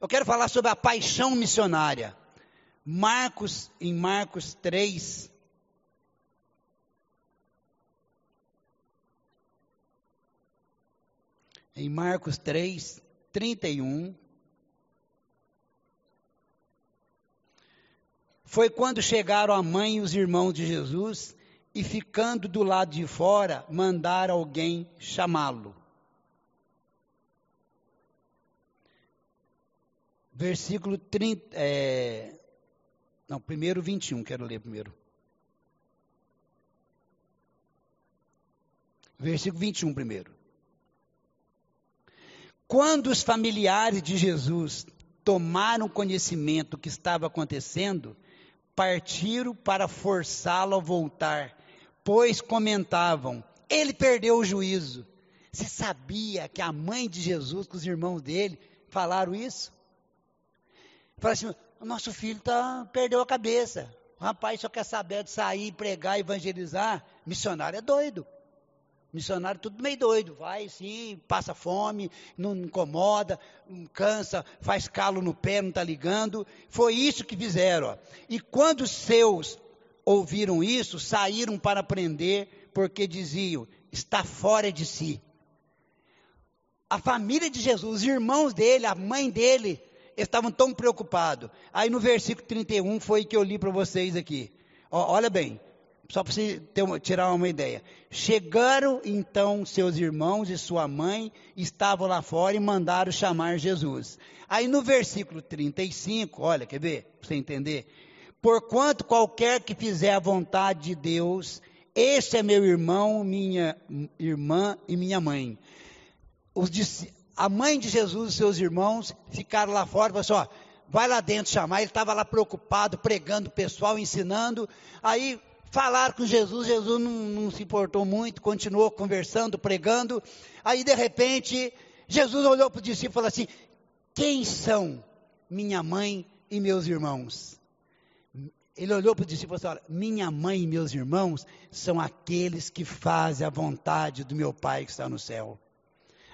Eu quero falar sobre a paixão missionária. Marcos, em Marcos 3. Em Marcos 3, 31. Foi quando chegaram a mãe e os irmãos de Jesus e, ficando do lado de fora, mandaram alguém chamá-lo. Versículo 30. É, não, primeiro 21, quero ler primeiro. Versículo 21 primeiro. Quando os familiares de Jesus tomaram conhecimento do que estava acontecendo, partiram para forçá-lo a voltar, pois comentavam: ele perdeu o juízo. Você sabia que a mãe de Jesus, com os irmãos dele, falaram isso? Fala assim, o nosso filho tá, perdeu a cabeça. O rapaz só quer saber de sair, pregar, evangelizar. Missionário é doido. Missionário tudo meio doido. Vai sim, passa fome, não incomoda, não cansa, faz calo no pé, não está ligando. Foi isso que fizeram. Ó. E quando os seus ouviram isso, saíram para aprender, porque diziam, está fora de si. A família de Jesus, os irmãos dele, a mãe dele, estavam tão preocupados. Aí no versículo 31 foi que eu li para vocês aqui. Ó, olha bem, só para você uma, tirar uma ideia. Chegaram então seus irmãos e sua mãe, estavam lá fora e mandaram chamar Jesus. Aí no versículo 35, olha, quer ver? Para você entender. Porquanto qualquer que fizer a vontade de Deus, esse é meu irmão, minha irmã e minha mãe. Os, a mãe de Jesus e seus irmãos ficaram lá fora falaram assim, ó, vai lá dentro chamar. Ele estava lá preocupado, pregando o pessoal, ensinando. Aí falaram com Jesus, Jesus não, não se importou muito, continuou conversando, pregando. Aí de repente, Jesus olhou para os discípulos e falou assim: Quem são minha mãe e meus irmãos? Ele olhou para os discípulos e falou: Minha mãe e meus irmãos são aqueles que fazem a vontade do meu Pai que está no céu.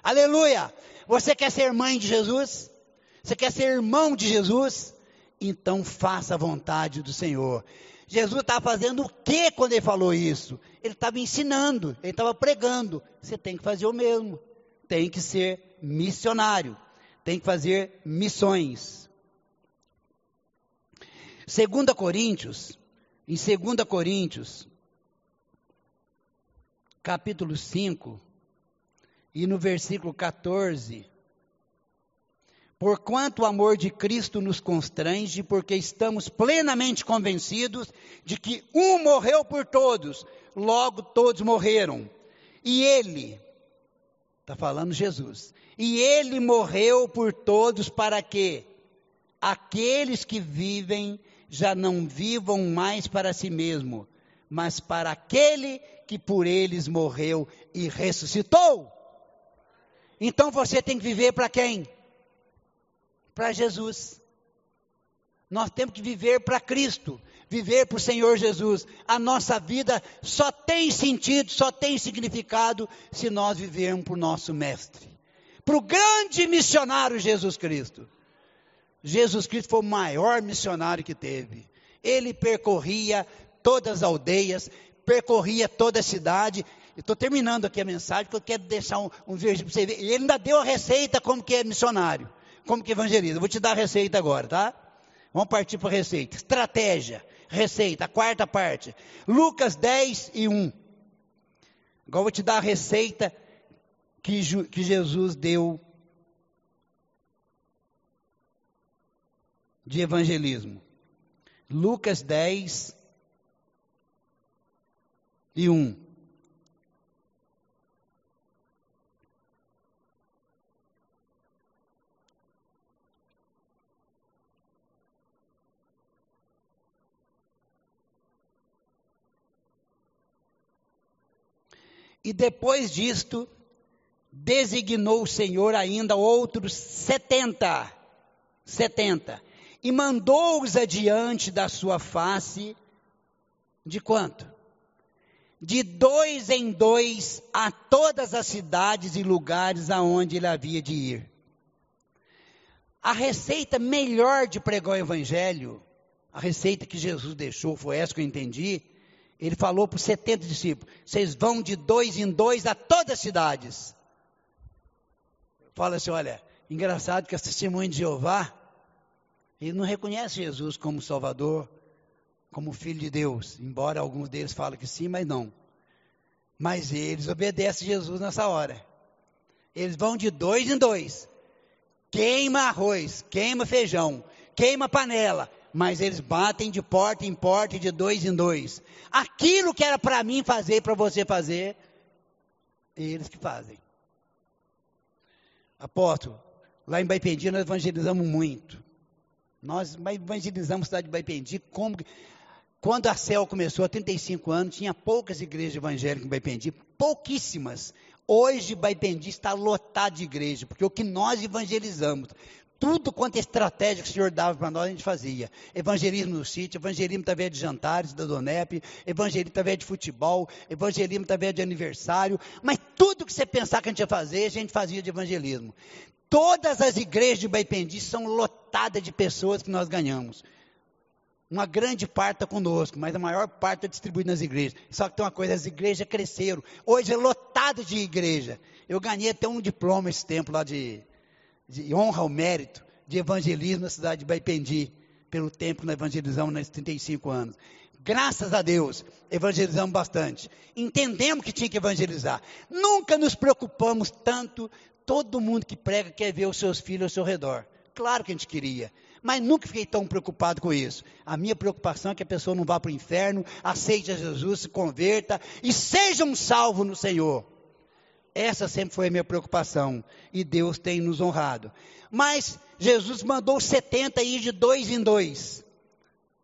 Aleluia! Você quer ser mãe de Jesus? Você quer ser irmão de Jesus? Então faça a vontade do Senhor. Jesus estava fazendo o que quando ele falou isso? Ele estava ensinando, ele estava pregando. Você tem que fazer o mesmo. Tem que ser missionário. Tem que fazer missões. 2 Coríntios, em 2 Coríntios, capítulo 5, e no versículo 14, Porquanto o amor de Cristo nos constrange, porque estamos plenamente convencidos de que um morreu por todos, logo todos morreram. E ele, está falando Jesus, e ele morreu por todos para que aqueles que vivem já não vivam mais para si mesmo, mas para aquele que por eles morreu e ressuscitou. Então você tem que viver para quem? Para Jesus. Nós temos que viver para Cristo. viver para o Senhor Jesus. A nossa vida só tem sentido, só tem significado se nós vivermos para o nosso Mestre, para o grande missionário Jesus Cristo. Jesus Cristo foi o maior missionário que teve. Ele percorria todas as aldeias, percorria toda a cidade. Estou terminando aqui a mensagem, porque eu quero deixar um, um versículo para você ver. Ele ainda deu a receita como que é missionário, como que evangeliza. Eu vou te dar a receita agora, tá? Vamos partir para a receita. Estratégia, receita, a quarta parte. Lucas 10 e 1. Agora eu vou te dar a receita que, que Jesus deu de evangelismo. Lucas 10 e 1. E depois disto, designou o Senhor ainda outros setenta, setenta, e mandou-os adiante da sua face, de quanto? De dois em dois a todas as cidades e lugares aonde ele havia de ir. A receita melhor de pregar o evangelho, a receita que Jesus deixou, foi essa que eu entendi, ele falou para os 70 discípulos: vocês vão de dois em dois a todas as cidades. Fala assim: olha, engraçado que a testemunha de Jeová, ele não reconhece Jesus como Salvador, como Filho de Deus, embora alguns deles falem que sim, mas não. Mas eles obedecem Jesus nessa hora. Eles vão de dois em dois. Queima arroz, queima feijão, queima panela, mas eles batem de porta em porta, de dois em dois. Aquilo que era para mim fazer, para você fazer, eles que fazem. Apóstolo, lá em Baipendi nós evangelizamos muito. Nós evangelizamos a cidade de Baipendi como quando a CEL começou há 35 anos, tinha poucas igrejas evangélicas em Baipendi, pouquíssimas. Hoje Baipendi está lotado de igreja, porque o que nós evangelizamos, tudo quanto é estratégia que o Senhor dava para nós, a gente fazia. Evangelismo no sítio, evangelismo através de jantares da Donep, evangelismo através de futebol, evangelismo através de aniversário. Mas tudo que você pensar que a gente ia fazer, a gente fazia de evangelismo. Todas as igrejas de Baipendi são lotadas de pessoas que nós ganhamos. Uma grande parte está conosco, mas a maior parte está distribuída nas igrejas. Só que tem uma coisa, as igrejas cresceram. Hoje é lotado de igreja. Eu ganhei até um diploma esse tempo lá de de honra ao mérito de evangelismo na cidade de Baipendi, pelo tempo que nós evangelizamos nesses 35 anos. Graças a Deus, evangelizamos bastante. Entendemos que tinha que evangelizar. Nunca nos preocupamos tanto. Todo mundo que prega quer ver os seus filhos ao seu redor. Claro que a gente queria, mas nunca fiquei tão preocupado com isso. A minha preocupação é que a pessoa não vá para o inferno, aceite a Jesus, se converta e seja um salvo no Senhor. Essa sempre foi a minha preocupação. E Deus tem nos honrado. Mas Jesus mandou 70 ir de dois em dois.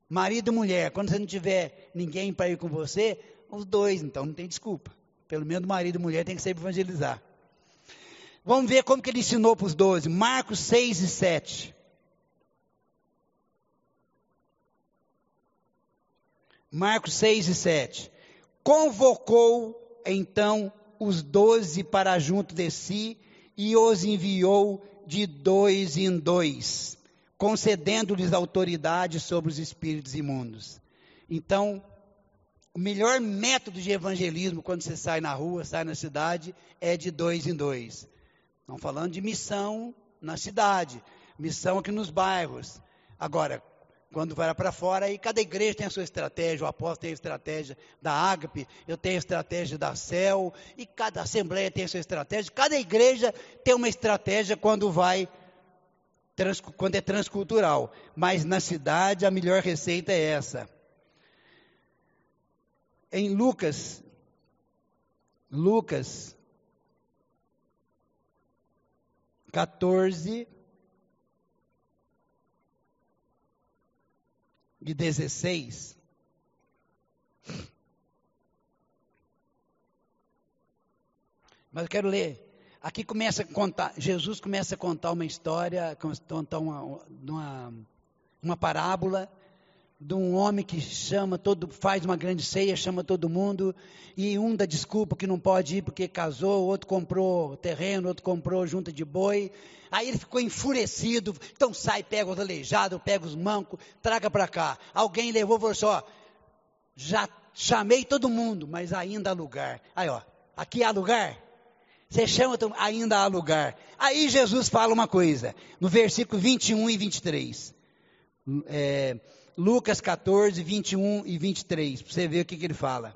Marido e mulher. Quando você não tiver ninguém para ir com você, os dois, então não tem desculpa. Pelo menos marido e mulher tem que sempre evangelizar. Vamos ver como que ele ensinou para os doze. Marcos 6 e 7. Marcos 6 e 7. Convocou então os doze para junto de si e os enviou de dois em dois, concedendo-lhes autoridade sobre os espíritos imundos. Então, o melhor método de evangelismo quando você sai na rua, sai na cidade, é de dois em dois. Estamos falando de missão na cidade, missão aqui nos bairros. Agora, quando vai para fora, aí cada igreja tem a sua estratégia, o apóstolo tem a estratégia da Ágape, eu tenho a estratégia da CEL, e cada assembleia tem a sua estratégia, cada igreja tem uma estratégia quando vai, trans, quando é transcultural. Mas na cidade a melhor receita é essa. Em Lucas, Lucas 14, de 16. Mas eu quero ler. Aqui começa a contar, Jesus começa a contar uma história, contar uma, uma, uma parábola de um homem que chama todo, faz uma grande ceia, chama todo mundo, e um dá desculpa que não pode ir porque casou, outro comprou terreno, outro comprou junta de boi. Aí ele ficou enfurecido, então sai, pega os aleijados, pega os mancos, traga para cá. Alguém levou e falou assim, ó, já chamei todo mundo, mas ainda há lugar. Aí ó, aqui há lugar? Você chama, ainda há lugar. Aí Jesus fala uma coisa, no versículo 21 e 23. É, Lucas 14, 21 e 23, para você ver o que, que ele fala.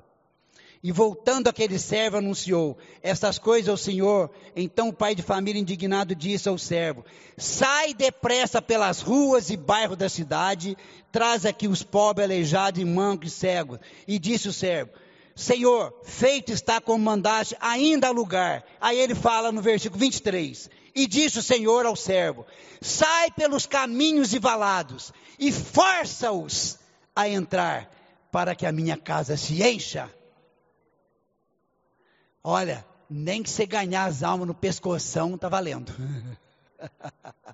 E voltando aquele servo, anunciou estas coisas ao Senhor. Então o pai de família indignado disse ao servo: Sai depressa pelas ruas e bairros da cidade, traz aqui os pobres, aleijados, e mancos e cegos. E disse o servo: Senhor, feito está como mandaste, ainda há lugar. Aí ele fala no versículo 23. E disse o Senhor ao servo: Sai pelos caminhos e valados e força-os a entrar, para que a minha casa se encha. Olha, nem que você ganhar as almas no pescoção, está valendo.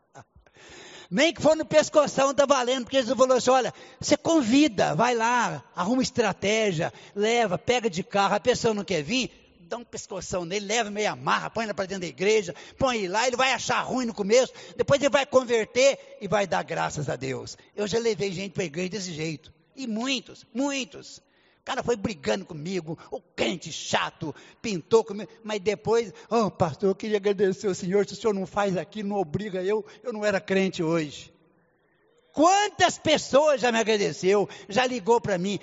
Nem que for no pescoção está valendo, porque Jesus falou assim: olha, você convida, vai lá, arruma estratégia, leva, pega de carro, a pessoa não quer vir, dá um pescoção nele, leva meia marra, põe ele para dentro da igreja, põe ele lá, ele vai achar ruim no começo, depois ele vai converter e vai dar graças a Deus. Eu já levei gente para a igreja desse jeito. E muitos, muitos. O cara foi brigando comigo, o crente chato, pintou comigo, mas depois, oh pastor, eu queria agradecer ao senhor, se o senhor não faz aqui, não obriga eu, eu não era crente hoje. Quantas pessoas já me agradeceu, já ligou para mim,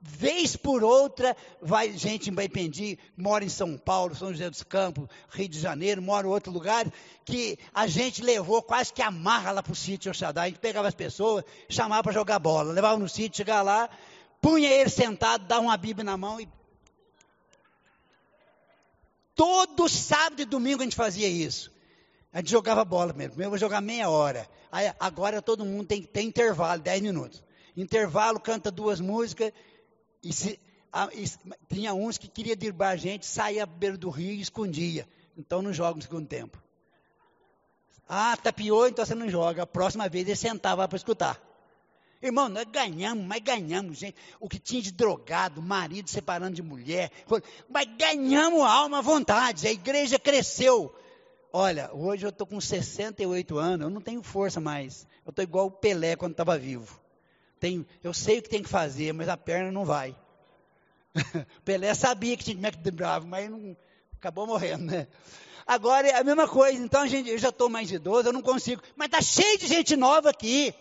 vez por outra, vai gente vai pedir, mora em São Paulo, São José dos Campos, Rio de Janeiro, mora em outro lugar, que a gente levou quase que amarra lá para o sítio Oxadá, a gente pegava as pessoas, chamava para jogar bola, levava no sítio, chegava lá, punha ele sentado, dava uma Bíblia na mão e. Todo sábado e domingo a gente fazia isso. A gente jogava bola. Primeiro eu vou jogar meia hora. Aí, agora todo mundo tem que ter intervalo, 10 minutos. Intervalo, canta duas músicas. E, se, a, e tinha uns que queria derrubar a gente, saía à beira do rio e escondia. Então não joga no segundo tempo. Ah, tapiou, então você não joga. A próxima vez ele sentava para escutar. Irmão, nós ganhamos, mas ganhamos, gente. O que tinha de drogado, marido separando de mulher, mas ganhamos alma à vontade. A igreja cresceu. Olha, hoje eu estou com 68 anos, eu não tenho força mais. Eu estou igual o Pelé quando estava vivo. Tenho, eu sei o que tem que fazer, mas a perna não vai. Pelé sabia que tinha que bravo, mas não, acabou morrendo, né? Agora é a mesma coisa, então gente, eu já estou mais idoso, eu não consigo. Mas está cheio de gente nova aqui.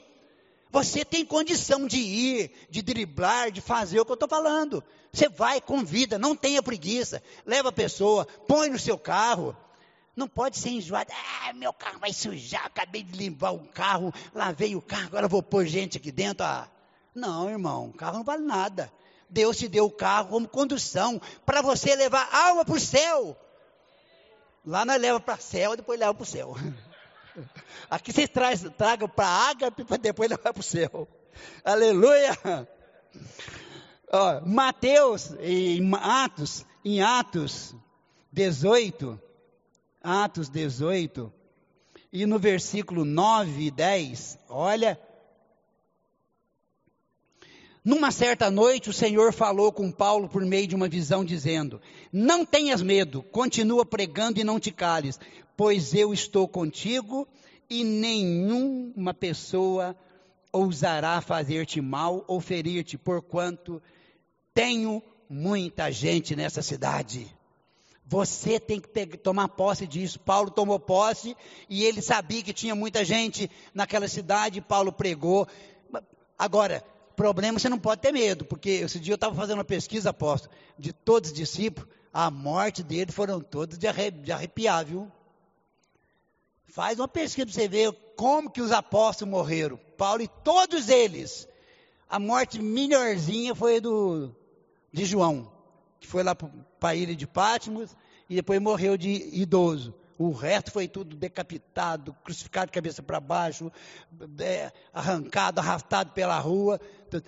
Você tem condição de ir, de driblar, de fazer o que eu estou falando. Você vai, convida, não tenha preguiça. Leva a pessoa, põe no seu carro. Não pode ser enjoado. Ah, meu carro vai sujar, acabei de limpar o carro, lavei o carro, agora vou pôr gente aqui dentro. Ah, não, irmão, o carro não vale nada. Deus te deu o carro como condução para você levar alma para o céu. Lá nós leva para o céu, depois leva para o céu. Aqui vocês traz, tragam para a ágape para depois levar para o céu. Aleluia! Ó, Mateus, em Atos, em Atos 18, Atos 18, e no versículo 9 e 10, olha. Numa certa noite, o Senhor falou com Paulo por meio de uma visão, dizendo: Não tenhas medo, continua pregando e não te cales, pois eu estou contigo e nenhuma pessoa ousará fazer-te mal ou ferir-te, porquanto tenho muita gente nessa cidade. Você tem que ter, tomar posse disso. Paulo tomou posse e ele sabia que tinha muita gente naquela cidade. Paulo pregou. Agora, problema você não pode ter medo, porque esse dia eu estava fazendo uma pesquisa, apóstolo, de todos os discípulos, a morte deles foram todos de arrepiar, viu? Faz uma pesquisa para você ver como que os apóstolos morreram. Paulo e todos eles. A morte melhorzinha foi do de João, que foi lá para a ilha de Patmos e depois morreu de idoso. O resto foi tudo decapitado, crucificado de cabeça para baixo, é, arrancado, arrastado pela rua.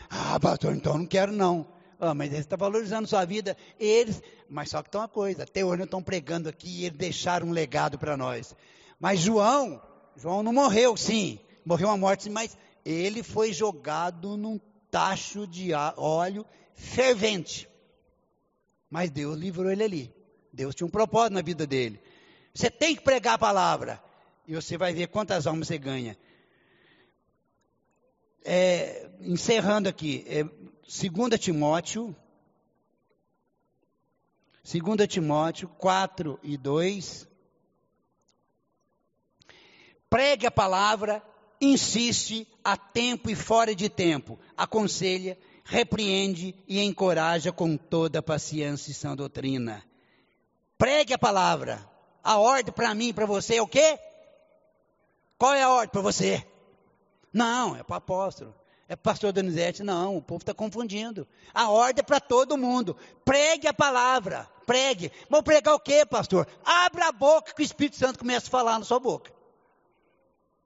Ah, pastor, então não quero não. Ah, mas ele está valorizando sua vida. Eles, mas só que tem uma coisa, até hoje estão pregando aqui e eles deixaram um legado para nós. Mas João, João não morreu, sim, morreu uma morte, mas ele foi jogado num tacho de óleo fervente. Mas Deus livrou ele ali. Deus tinha um propósito na vida dele. Você tem que pregar a palavra. E você vai ver quantas almas você ganha. É, encerrando aqui, é, 2 Timóteo, 2 Timóteo 4 e 2. Pregue a palavra, insiste a tempo e fora de tempo, aconselha, repreende e encoraja com toda paciência e sã doutrina. Pregue a palavra. A ordem para mim para você é o quê? Qual é a ordem para você? Não, é para o apóstolo. É para o pastor Donizete. Não, o povo está confundindo. A ordem é para todo mundo. Pregue a palavra. Pregue. Vou pregar o quê, pastor? Abra a boca que o Espírito Santo começa a falar na sua boca.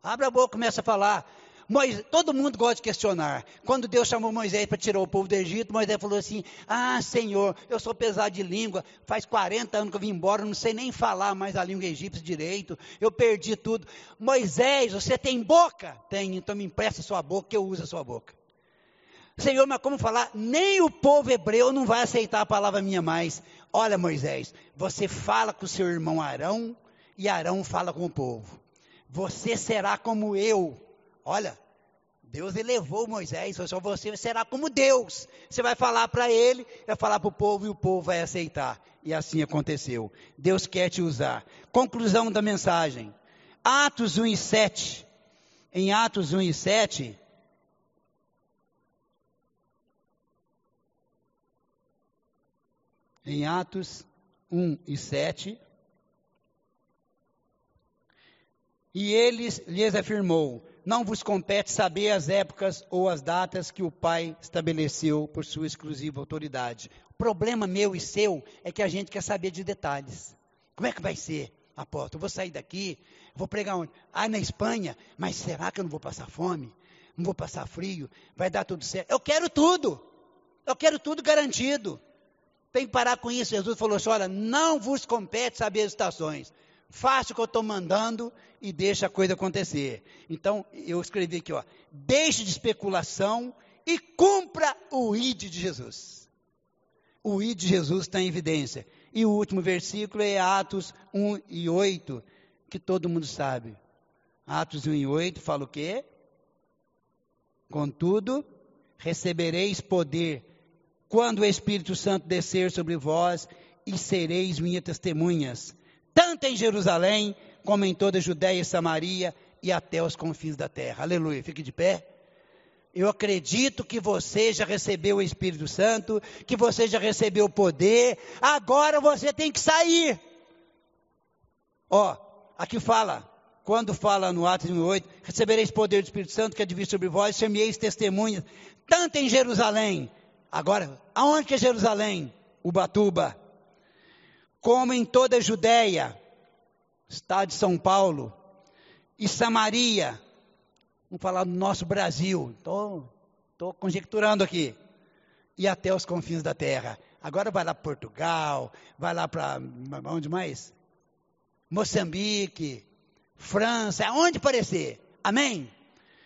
Abra a boca, começa a falar. Moisés, todo mundo gosta de questionar. Quando Deus chamou Moisés para tirar o povo do Egito, Moisés falou assim: Ah, Senhor, eu sou pesado de língua, faz 40 anos que eu vim embora, não sei nem falar mais a língua egípcia direito, eu perdi tudo. Moisés, você tem boca? Tem, então me empresta sua boca, que eu uso a sua boca. Senhor, mas como falar? Nem o povo hebreu não vai aceitar a palavra minha mais. Olha, Moisés, você fala com o seu irmão Arão e Arão fala com o povo. Você será como eu. Olha, Deus elevou Moisés, só você será como Deus. Você vai falar para ele, vai falar para o povo e o povo vai aceitar. E assim aconteceu. Deus quer te usar. Conclusão da mensagem. Atos 1 e 7. Em Atos 1 e 7. Em Atos 1 e 7. E ele lhes afirmou: Não vos compete saber as épocas ou as datas que o Pai estabeleceu por sua exclusiva autoridade. O problema meu e seu é que a gente quer saber de detalhes. Como é que vai ser? Apóstolo, eu vou sair daqui, vou pregar onde? Ah, na Espanha, mas será que eu não vou passar fome? Não vou passar frio? Vai dar tudo certo? Eu quero tudo. Eu quero tudo garantido. Tem que parar com isso. Jesus falou assim: olha, não vos compete saber as estações. Faça o que eu estou mandando e deixa a coisa acontecer. Então, eu escrevi aqui, ó, deixe de especulação e cumpra o ID de Jesus. O ID de Jesus está em evidência. E o último versículo é Atos 1 e 8, que todo mundo sabe. Atos 1 e 8 fala o quê? Contudo, recebereis poder quando o Espírito Santo descer sobre vós e sereis minhas testemunhas tanto em Jerusalém, como em toda a Judéia e Samaria e até os confins da terra. Aleluia. Fique de pé. Eu acredito que você já recebeu o Espírito Santo, que você já recebeu o poder, agora você tem que sair. Ó, aqui fala, quando fala no Atos 8, recebereis poder do Espírito Santo que advir sobre vós, semeis testemunhas, tanto em Jerusalém. Agora, aonde que é Jerusalém? Ubatuba como em toda a Judéia, estado de São Paulo, e Samaria, vamos falar do nosso Brasil, estou conjecturando aqui, e até os confins da terra. Agora vai lá para Portugal, vai lá para onde mais? Moçambique, França, aonde parecer. Amém?